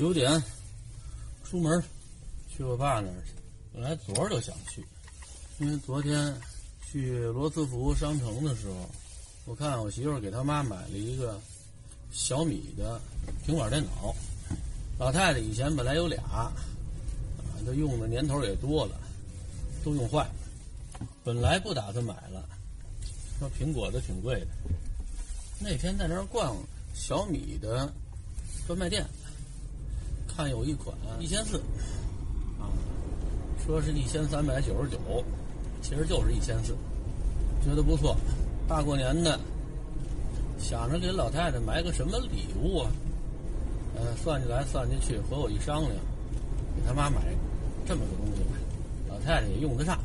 九点出门去我爸那儿去。本来昨儿就想去，因为昨天去罗斯福商城的时候，我看我媳妇给她妈买了一个小米的平板电脑。老太太以前本来有俩，啊，这用的年头也多了，都用坏了。本来不打算买了，说苹果的挺贵的。那天在那儿逛小米的专卖店，看有一款一千四，啊，说是一千三百九十九，其实就是一千四，觉得不错。大过年的，想着给老太太买个什么礼物啊？呃，算计来算计去，和我一商量，给他妈买这么个东西吧，老太太也用得上。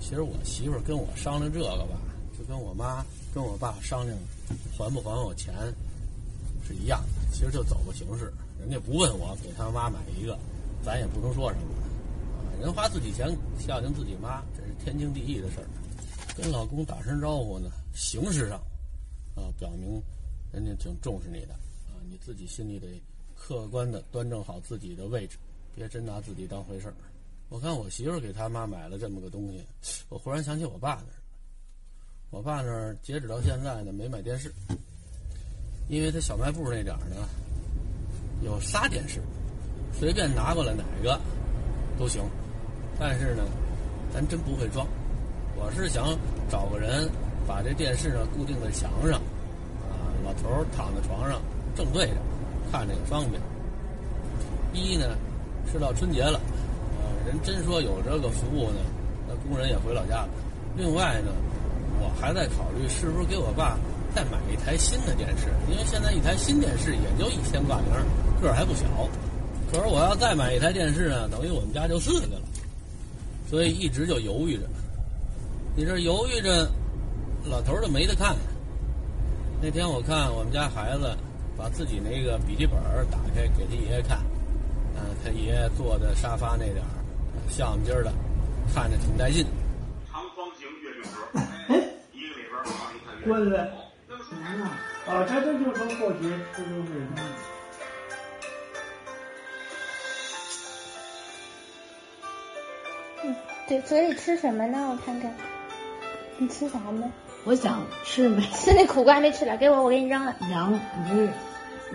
其实我媳妇跟我商量这个吧，就跟我妈跟我爸商量还不还我钱是一样的。其实就走个形式，人家不问我，给他妈买一个，咱也不能说什么。啊，人花自己钱孝敬自己妈，这是天经地义的事儿。跟老公打声招呼呢，形式上啊，表明人家挺重视你的啊，你自己心里得客观的端正好自己的位置，别真拿自己当回事儿。我看我媳妇儿给他妈买了这么个东西，我忽然想起我爸那儿。我爸那儿截止到现在呢没买电视，因为他小卖部那点儿呢有仨电视，随便拿过来哪个都行。但是呢，咱真不会装。我是想找个人把这电视呢固定在墙上，啊，老头躺在床上正对着，看着也方便。一呢是到春节了。呃人真说有这个服务呢，那工人也回老家了。另外呢，我还在考虑是不是给我爸再买一台新的电视，因为现在一台新电视也就一千挂零，个儿还不小。可是我要再买一台电视呢，等于我们家就四个了，所以一直就犹豫着。你这犹豫着，老头儿就没得看。那天我看我们家孩子把自己那个笔记本打开给他爷爷看，嗯，他爷爷坐在沙发那点儿。像我们今儿的，看着挺带劲。长方形月饼盒，一个里边放一块月饼。滚了！什么啊，这这就从过节初六日。对，嘴里吃什么呢？我看看，你吃啥呢？我想吃没吃 那苦瓜没吃了，给我，我给你扔了。凉不是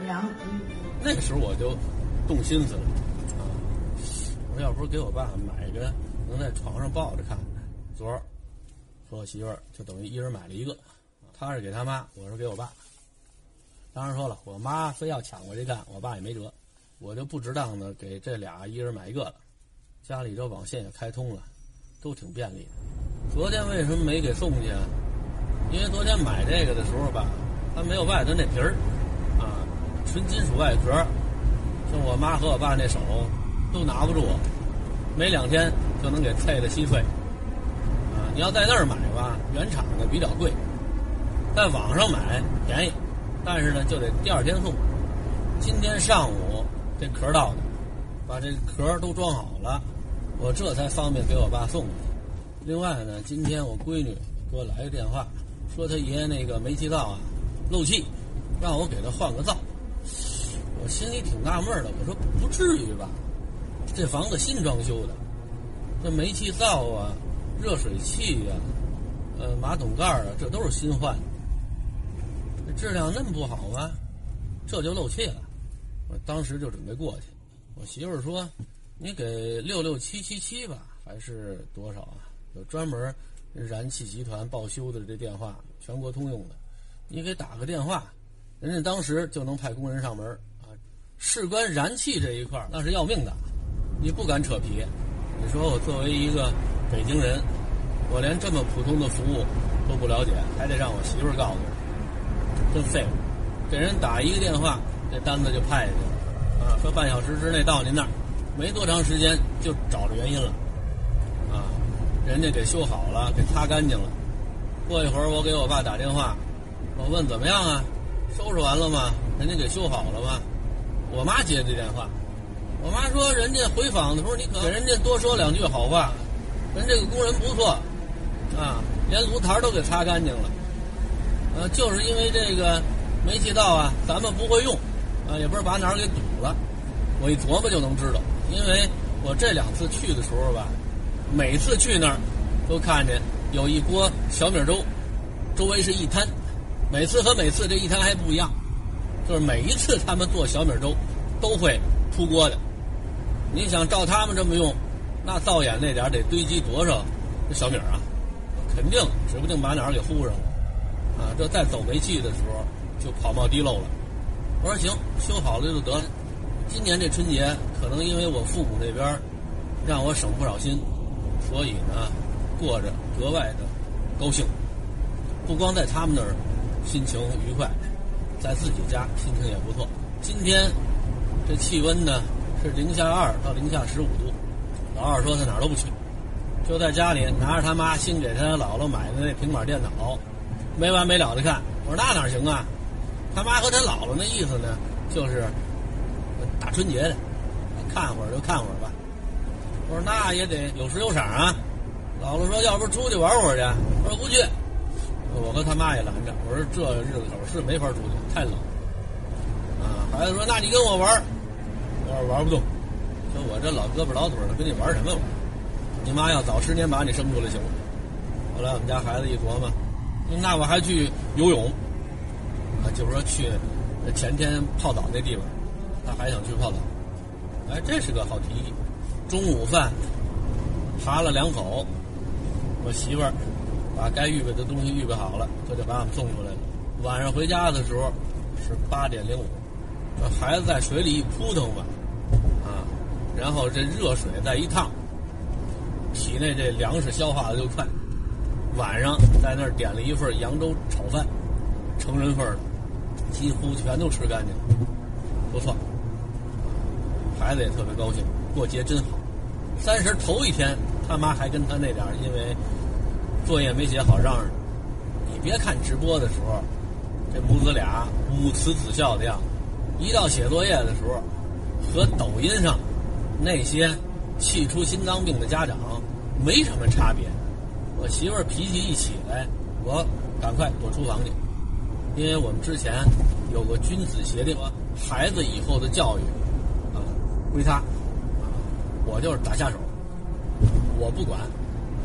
凉。那个时候我就动心思了。我要不是给我爸买个能在床上抱着看，昨儿和我媳妇儿就等于一人买了一个，他是给他妈，我是给我爸。当然说了，我妈非要抢过去看，我爸也没辙，我就不值当的给这俩一人买一个了。家里这网线也开通了，都挺便利的。昨天为什么没给送去啊？因为昨天买这个的时候吧，它没有外头那皮儿，啊，纯金属外壳，像我妈和我爸那手。都拿不住，没两天就能给碎的稀碎。啊，你要在那儿买吧，原厂的比较贵，在网上买便宜，但是呢就得第二天送。今天上午这壳到的，把这壳都装好了，我这才方便给我爸送去。另外呢，今天我闺女给我来个电话，说她爷爷那个煤气灶啊漏气，让我给她换个灶。我心里挺纳闷的，我说不至于吧。这房子新装修的，这煤气灶啊、热水器呀、呃马桶盖啊，这都是新换的。这质量那么不好吗？这就漏气了。我当时就准备过去。我媳妇说：“你给六六七七七吧，还是多少啊？有专门燃气集团报修的这电话，全国通用的。你给打个电话，人家当时就能派工人上门啊。事关燃气这一块那是要命的。”你不敢扯皮，你说我作为一个北京人，我连这么普通的服务都不了解，还得让我媳妇儿告诉我，真废物！给人打一个电话，这单子就派下去了，啊，说半小时之内到您那儿，没多长时间就找着原因了，啊，人家给修好了，给擦干净了。过一会儿我给我爸打电话，我问怎么样啊？收拾完了吗？人家给修好了吗？我妈接的电话。我妈说：“人家回访的时候，你可给人家多说两句好话。人这个工人不错，啊，连炉台都给擦干净了。呃，就是因为这个煤气灶啊，咱们不会用，啊，也不知道把哪儿给堵了，我一琢磨就能知道，因为我这两次去的时候吧，每次去那儿都看见有一锅小米粥，周围是一摊，每次和每次这一摊还不一样，就是每一次他们做小米粥都会出锅的。你想照他们这么用，那灶眼那点得堆积多少这小米啊？肯定指不定把哪儿给糊上了啊！这再走煤气的时候就跑冒滴漏了。我说行，修好了就得了。今年这春节可能因为我父母那边让我省不少心，所以呢过着格外的高兴。不光在他们那儿心情愉快，在自己家心情也不错。今天这气温呢是零下二到零下十五度，老二说他哪儿都不去，就在家里拿着他妈新给他姥姥买的那平板电脑，没完没了的看。我说那哪行啊？他妈和他姥姥那意思呢，就是 春节的，看会儿就看会儿吧。我说那也得有时有赏啊。姥姥说要不出去玩会儿去？我说不去。我和他妈也拦着，我说这日子口是没法出去，太冷。啊，孩子说那你跟我玩我说玩不动。说我这老胳膊老腿的，跟你玩什么玩？你妈要早十年把你生出来行吗？后来我们家孩子一琢磨，那我还去游泳。啊，就是说去前天泡澡那地方，他还想去泡澡。哎，这是个好提议。中午饭扒了两口，我媳妇儿把该预备的东西预备好了，这就把我们送出来了。晚上回家的时候是八点零五，这孩子在水里一扑腾吧，啊，然后这热水再一烫，体内这粮食消化的就快。晚上在那儿点了一份扬州炒饭，成人份的。几乎全都吃干净，不错。孩子也特别高兴，过节真好。三十头一天，他妈还跟他那点儿因为作业没写好嚷嚷。你别看直播的时候，这母子俩母慈子孝的样子，一到写作业的时候，和抖音上那些气出心脏病的家长没什么差别。我媳妇儿脾气一起来，我赶快躲厨房去。因为我们之前有个君子协定，孩子以后的教育归他，我就是打下手，我不管，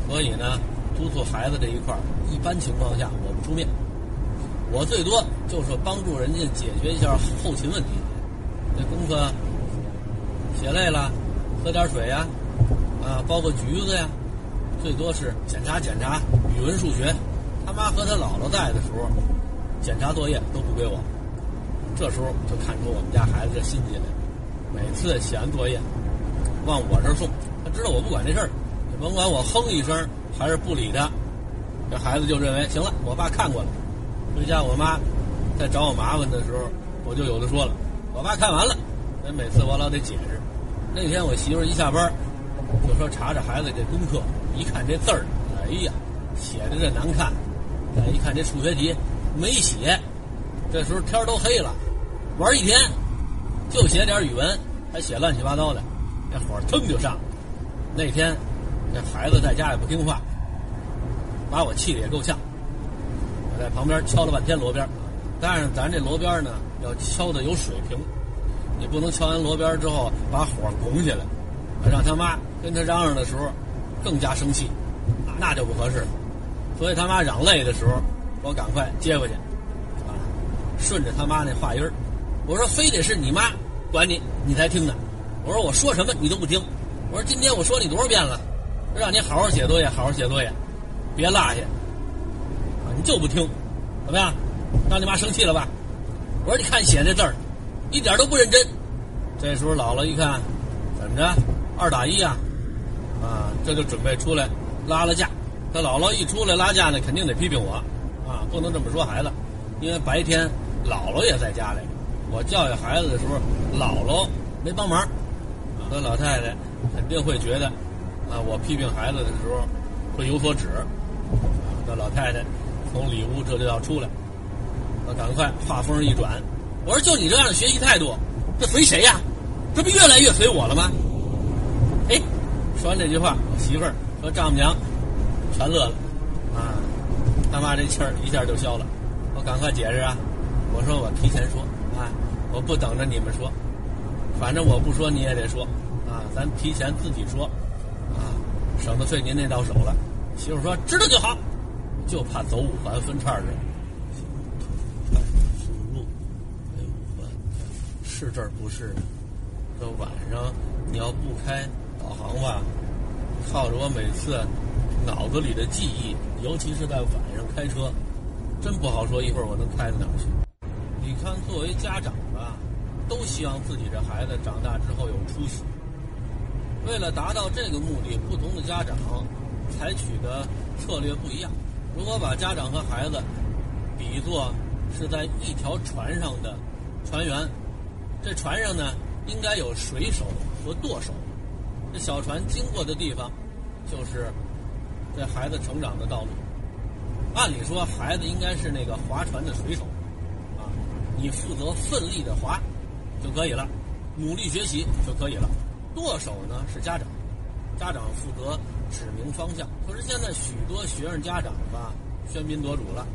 所以呢，督促孩子这一块一般情况下我不出面，我最多就是帮助人家解决一下后勤问题，这功课写累了，喝点水呀，啊，包个橘子呀，最多是检查检查语文、数学。他妈和他姥姥在的时候。检查作业都不归我，这时候就看出我们家孩子这心机来。每次写完作业，往我这儿送，他知道我不管这事儿，甭管我哼一声还是不理他，这孩子就认为行了，我爸看过了。回家我妈在找我麻烦的时候，我就有的说了，我爸看完了。所以每次我老得解释。那天我媳妇一下班，就说查查孩子这功课，一看这字儿，哎呀，写的这难看。再一看这数学题。没写，这时候天都黑了，玩一天，就写点语文，还写乱七八糟的，那火腾就上。那天，这孩子在家也不听话，把我气得也够呛。我在旁边敲了半天锣边，但是咱这锣边呢，要敲的有水平，你不能敲完锣边之后把火拱起来，让他妈跟他嚷嚷的时候更加生气，那就不合适。所以他妈嚷累的时候。我赶快接回去，啊，顺着他妈那话音，我说非得是你妈管你，你才听呢。我说我说什么你都不听。我说今天我说你多少遍了，让你好好写作业，好好写作业，别落下。啊，你就不听，怎么样？让你妈生气了吧？我说你看写这字儿，一点都不认真。这时候姥姥一看，怎么着？二打一啊？啊，这就准备出来拉拉架。他姥姥一出来拉架呢，肯定得批评我。啊，不能这么说孩子，因为白天姥姥也在家里，我教育孩子的时候，姥姥没帮忙，那老太太肯定会觉得，啊，我批评孩子的时候会有所指，那老太太从里屋这就要出来，我赶快话锋一转，我说就你这样的学习态度，这随谁呀？这不越来越随我了吗？哎，说完这句话，我媳妇儿和丈母娘全乐了，啊。他妈这气儿一下就消了，我赶快解释啊！我说我提前说啊，我不等着你们说，反正我不说你也得说，啊，咱提前自己说，啊，省得费您那到手了。媳妇说知道就好，就怕走五环分叉这儿。输入为五环，是这儿不是？这晚上你要不开导航吧，靠着我每次脑子里的记忆，尤其是在晚上开车，真不好说一会儿我能开到哪儿去。你看，作为家长吧，都希望自己这孩子长大之后有出息。为了达到这个目的，不同的家长采取的策略不一样。如果把家长和孩子比作是在一条船上的船员，这船上呢应该有水手和舵手。这小船经过的地方，就是这孩子成长的道路。按理说，孩子应该是那个划船的水手。你负责奋力的划就可以了，努力学习就可以了。舵手呢是家长，家长负责指明方向。可是现在许多学生家长吧，喧宾夺主了，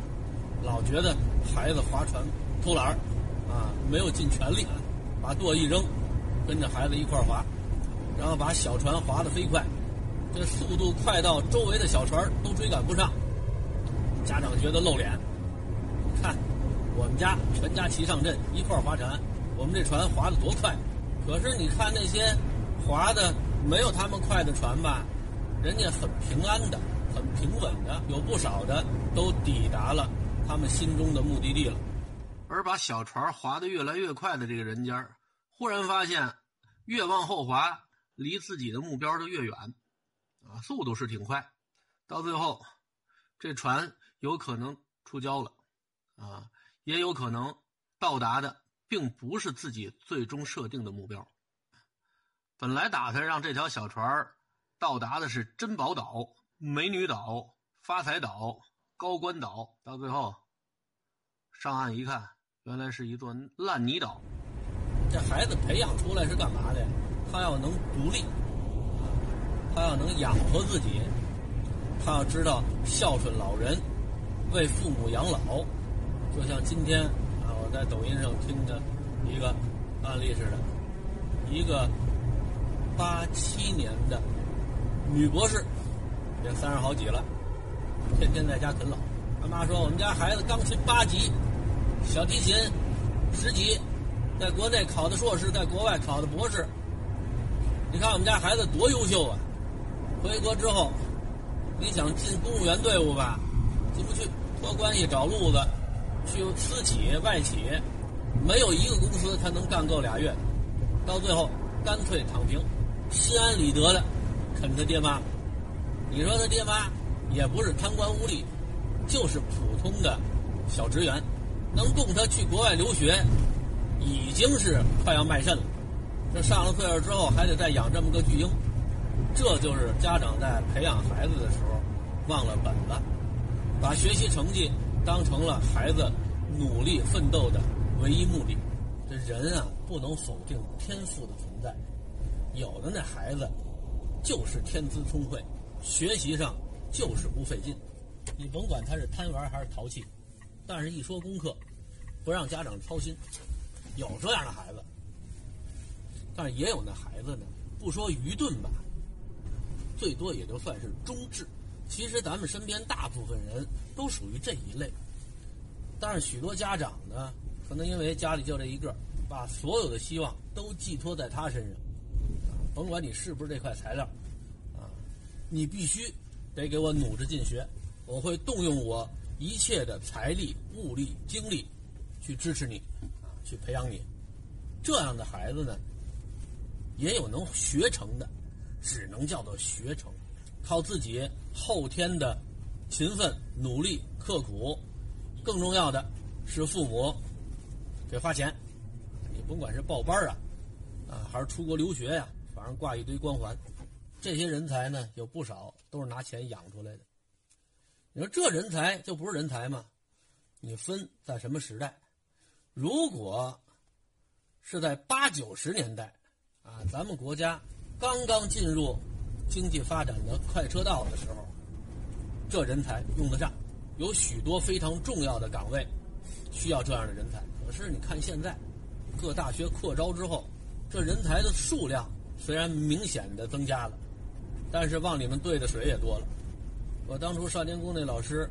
老觉得孩子划船偷懒儿，啊，没有尽全力，把舵一扔，跟着孩子一块儿划，然后把小船划得飞快，这速度快到周围的小船都追赶不上，家长觉得露脸，看。我们家全家齐上阵，一块划船。我们这船划得多快！可是你看那些划的没有他们快的船吧，人家很平安的、很平稳的，有不少的都抵达了他们心中的目的地了。而把小船划得越来越快的这个人家，忽然发现越往后划，离自己的目标就越远，啊，速度是挺快，到最后这船有可能出礁了，啊。也有可能到达的并不是自己最终设定的目标。本来打算让这条小船到达的是珍宝岛、美女岛、发财岛、高官岛，到最后上岸一看，原来是一座烂泥岛。这孩子培养出来是干嘛的？他要能独立，他要能养活自己，他要知道孝顺老人，为父母养老。就像今天啊，我在抖音上听的一个案例似的，一个八七年的女博士，也三十好几了，天天在家啃老。他妈说：“我们家孩子钢琴八级，小提琴十级，在国内考的硕士，在国外考的博士。你看我们家孩子多优秀啊！回国之后，你想进公务员队伍吧，进不去，托关系找路子。”去私企、外企，没有一个公司他能干够俩月，到最后干脆躺平，心安理得的啃他爹妈。你说他爹妈也不是贪官污吏，就是普通的小职员，能供他去国外留学，已经是快要卖肾了。这上了岁数之后还得再养这么个巨婴，这就是家长在培养孩子的时候忘了本了，把学习成绩。当成了孩子努力奋斗的唯一目的。这人啊，不能否定天赋的存在。有的那孩子就是天资聪慧，学习上就是不费劲。你甭管他是贪玩还是淘气，但是一说功课，不让家长操心。有这样的孩子，但是也有那孩子呢，不说愚钝吧，最多也就算是中智。其实咱们身边大部分人都属于这一类，但是许多家长呢，可能因为家里就这一个，把所有的希望都寄托在他身上，甭管你是不是这块材料，啊，你必须得给我努着劲学，我会动用我一切的财力、物力、精力去支持你，啊，去培养你。这样的孩子呢，也有能学成的，只能叫做学成。靠自己后天的勤奋、努力、刻苦，更重要的是父母给花钱。你甭管是报班啊，啊，还是出国留学呀，反正挂一堆光环。这些人才呢，有不少都是拿钱养出来的。你说这人才就不是人才吗？你分在什么时代？如果是在八九十年代，啊，咱们国家刚刚进入。经济发展的快车道的时候，这人才用得上，有许多非常重要的岗位需要这样的人才。可是你看现在，各大学扩招之后，这人才的数量虽然明显的增加了，但是往里面兑的水也多了。我当初少年宫那老师，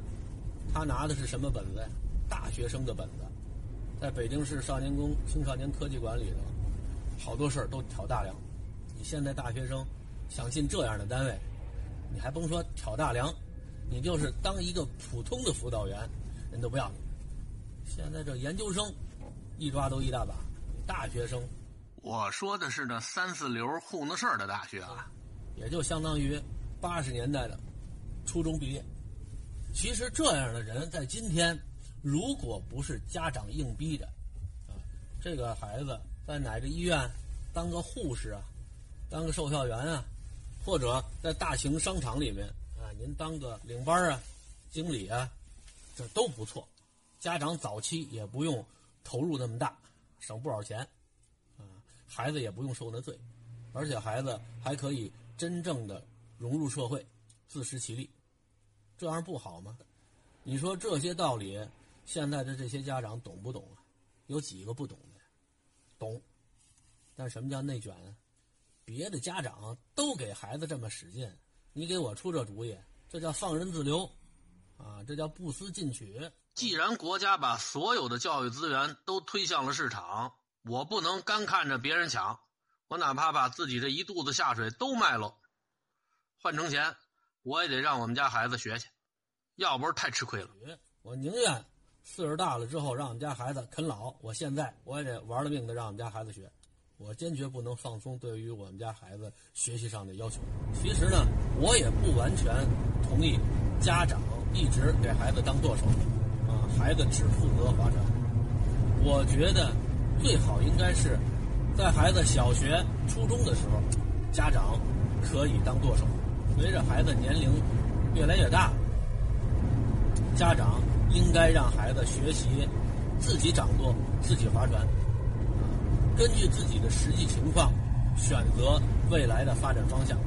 他拿的是什么本子呀？大学生的本子，在北京市少年宫青少年科技馆里头，好多事儿都挑大梁。你现在大学生想进这样的单位，你还甭说挑大梁，你就是当一个普通的辅导员，人都不要你。现在这研究生一抓都一大把，大学生，我说的是那三四流糊弄事儿的大学啊，也就相当于八十年代的初中毕业。其实这样的人在今天，如果不是家长硬逼着，啊，这个孩子在哪个医院当个护士啊，当个售票员啊，或者在大型商场里面啊，您当个领班啊、经理啊，这都不错。家长早期也不用投入那么大，省不少钱，啊，孩子也不用受那罪，而且孩子还可以真正的融入社会，自食其力，这样不好吗？你说这些道理，现在的这些家长懂不懂啊？有几个不懂的？懂，但什么叫内卷啊？别的家长都给孩子这么使劲，你给我出这主意，这叫放任自流，啊，这叫不思进取。既然国家把所有的教育资源都推向了市场，我不能干看着别人抢，我哪怕把自己这一肚子下水都卖了，换成钱，我也得让我们家孩子学去，要不是太吃亏了。我宁愿岁数大了之后让我们家孩子啃老，我现在我也得玩了命的让我们家孩子学，我坚决不能放松对于我们家孩子学习上的要求。其实呢，我也不完全同意家长一直给孩子当舵手啊。孩子只负责划船，我觉得最好应该是在孩子小学、初中的时候，家长可以当舵手。随着孩子年龄越来越大，家长应该让孩子学习自己掌舵、自己划船，根据自己的实际情况选择未来的发展方向。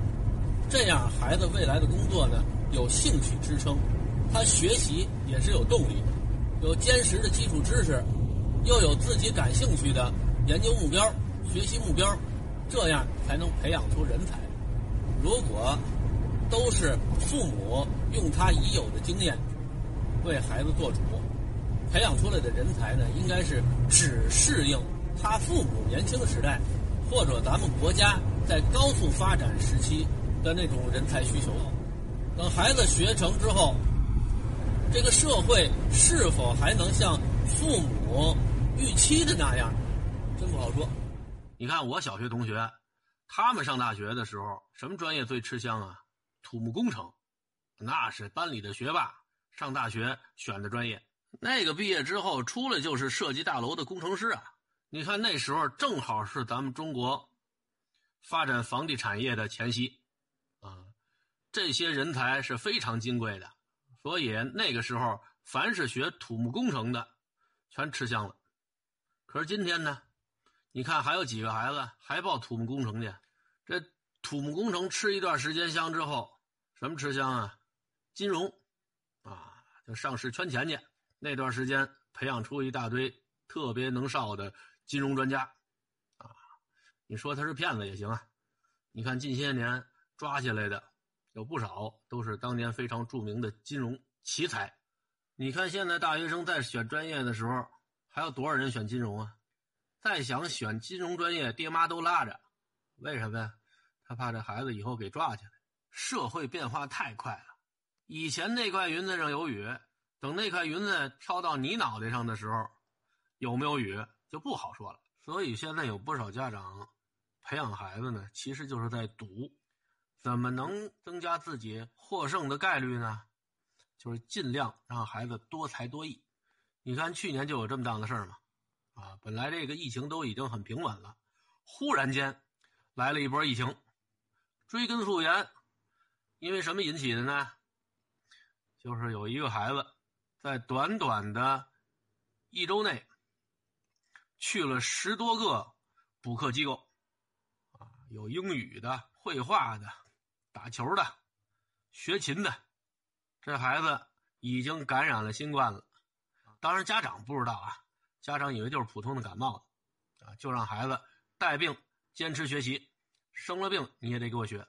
这样，孩子未来的工作呢有兴趣支撑，他学习也是有动力的。有坚实的基础知识，又有自己感兴趣的研究目标、学习目标，这样才能培养出人才。如果都是父母用他已有的经验为孩子做主，培养出来的人才呢，应该是只适应他父母年轻时代或者咱们国家在高速发展时期的那种人才需求。等孩子学成之后。这个社会是否还能像父母预期的那样，真不好说。你看我小学同学，他们上大学的时候，什么专业最吃香啊？土木工程，那是班里的学霸，上大学选的专业。那个毕业之后出来就是设计大楼的工程师啊。你看那时候正好是咱们中国发展房地产业的前夕，啊，这些人才是非常金贵的。所以那个时候，凡是学土木工程的，全吃香了。可是今天呢，你看还有几个孩子还报土木工程去？这土木工程吃一段时间香之后，什么吃香啊？金融，啊，就上市圈钱去。那段时间培养出一大堆特别能少的金融专家，啊，你说他是骗子也行啊。你看近些年抓起来的。有不少都是当年非常著名的金融奇才，你看现在大学生在选专业的时候，还有多少人选金融啊？再想选金融专业，爹妈都拉着，为什么呀？他怕这孩子以后给抓起来。社会变化太快了，以前那块云子上有雨，等那块云子飘到你脑袋上的时候，有没有雨就不好说了。所以现在有不少家长培养孩子呢，其实就是在赌。怎么能增加自己获胜的概率呢？就是尽量让孩子多才多艺。你看去年就有这么档子事儿嘛，啊，本来这个疫情都已经很平稳了，忽然间来了一波疫情，追根溯源，因为什么引起的呢？就是有一个孩子在短短的一周内去了十多个补课机构，啊，有英语的、绘画的。打球的，学琴的，这孩子已经感染了新冠了。当然，家长不知道啊，家长以为就是普通的感冒，啊，就让孩子带病坚持学习，生了病你也得给我学。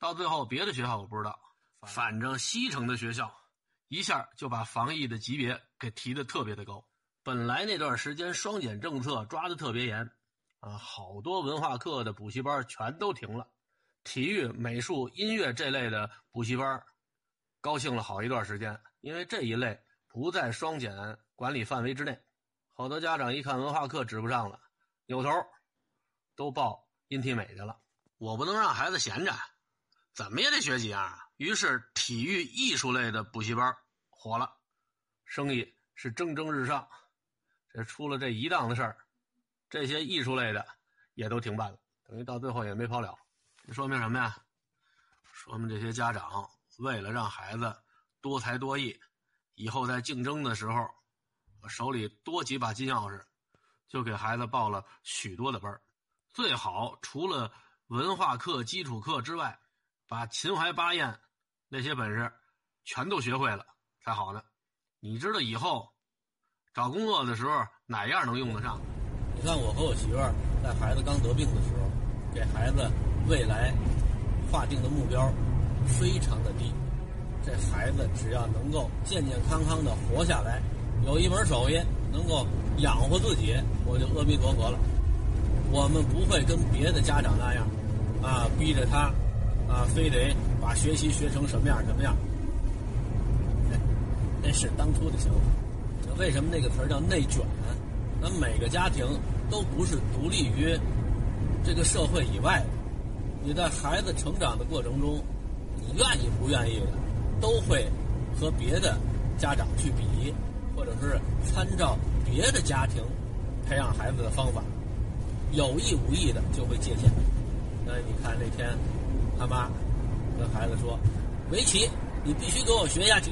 到最后，别的学校我不知道，反正西城的学校一下就把防疫的级别给提的特别的高。本来那段时间双减政策抓的特别严，啊，好多文化课的补习班全都停了，体育、美术、音乐这类的补习班高兴了好一段时间，因为这一类不在双减管理范围之内。好多家长一看文化课指不上了，扭头都报音体美去了。我不能让孩子闲着，怎么也得学几样啊。于是体育、艺术类的补习班火了，生意是蒸蒸日上。这出了这一档子事儿，这些艺术类的也都停办了，等于到最后也没跑了。这说明什么呀？说明这些家长为了让孩子多才多艺，以后在竞争的时候，手里多几把金钥匙，就给孩子报了许多的班最好除了文化课、基础课之外，把秦淮八艳那些本事全都学会了才好呢。你知道以后？找工作的时候哪样能用得上？你看我和我媳妇儿在孩子刚得病的时候，给孩子未来划定的目标非常的低。这孩子只要能够健健康康的活下来，有一门手艺能够养活自己，我就阿弥陀佛了。我们不会跟别的家长那样，啊，逼着他，啊，非得把学习学成什么样什么样。那是当初的想法。为什么那个词儿叫内卷？咱每个家庭都不是独立于这个社会以外的。你在孩子成长的过程中，你愿意不愿意的，都会和别的家长去比，或者是参照别的家庭培养孩子的方法，有意无意的就会借鉴。那你看那天他妈跟孩子说：“围棋你必须给我学下去，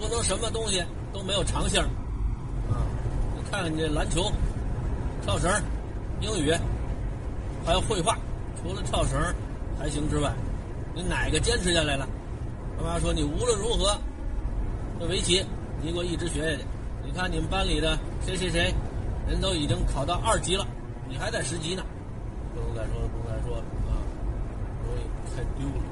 不能什么东西都没有长性。”看看你这篮球、跳绳、英语，还有绘画，除了跳绳还行之外，你哪个坚持下来了？他妈说你无论如何，这围棋你给我一直学下去。你看你们班里的谁谁谁，人都已经考到二级了，你还在十级呢，不能再说了，不能再说了啊，容易太丢了。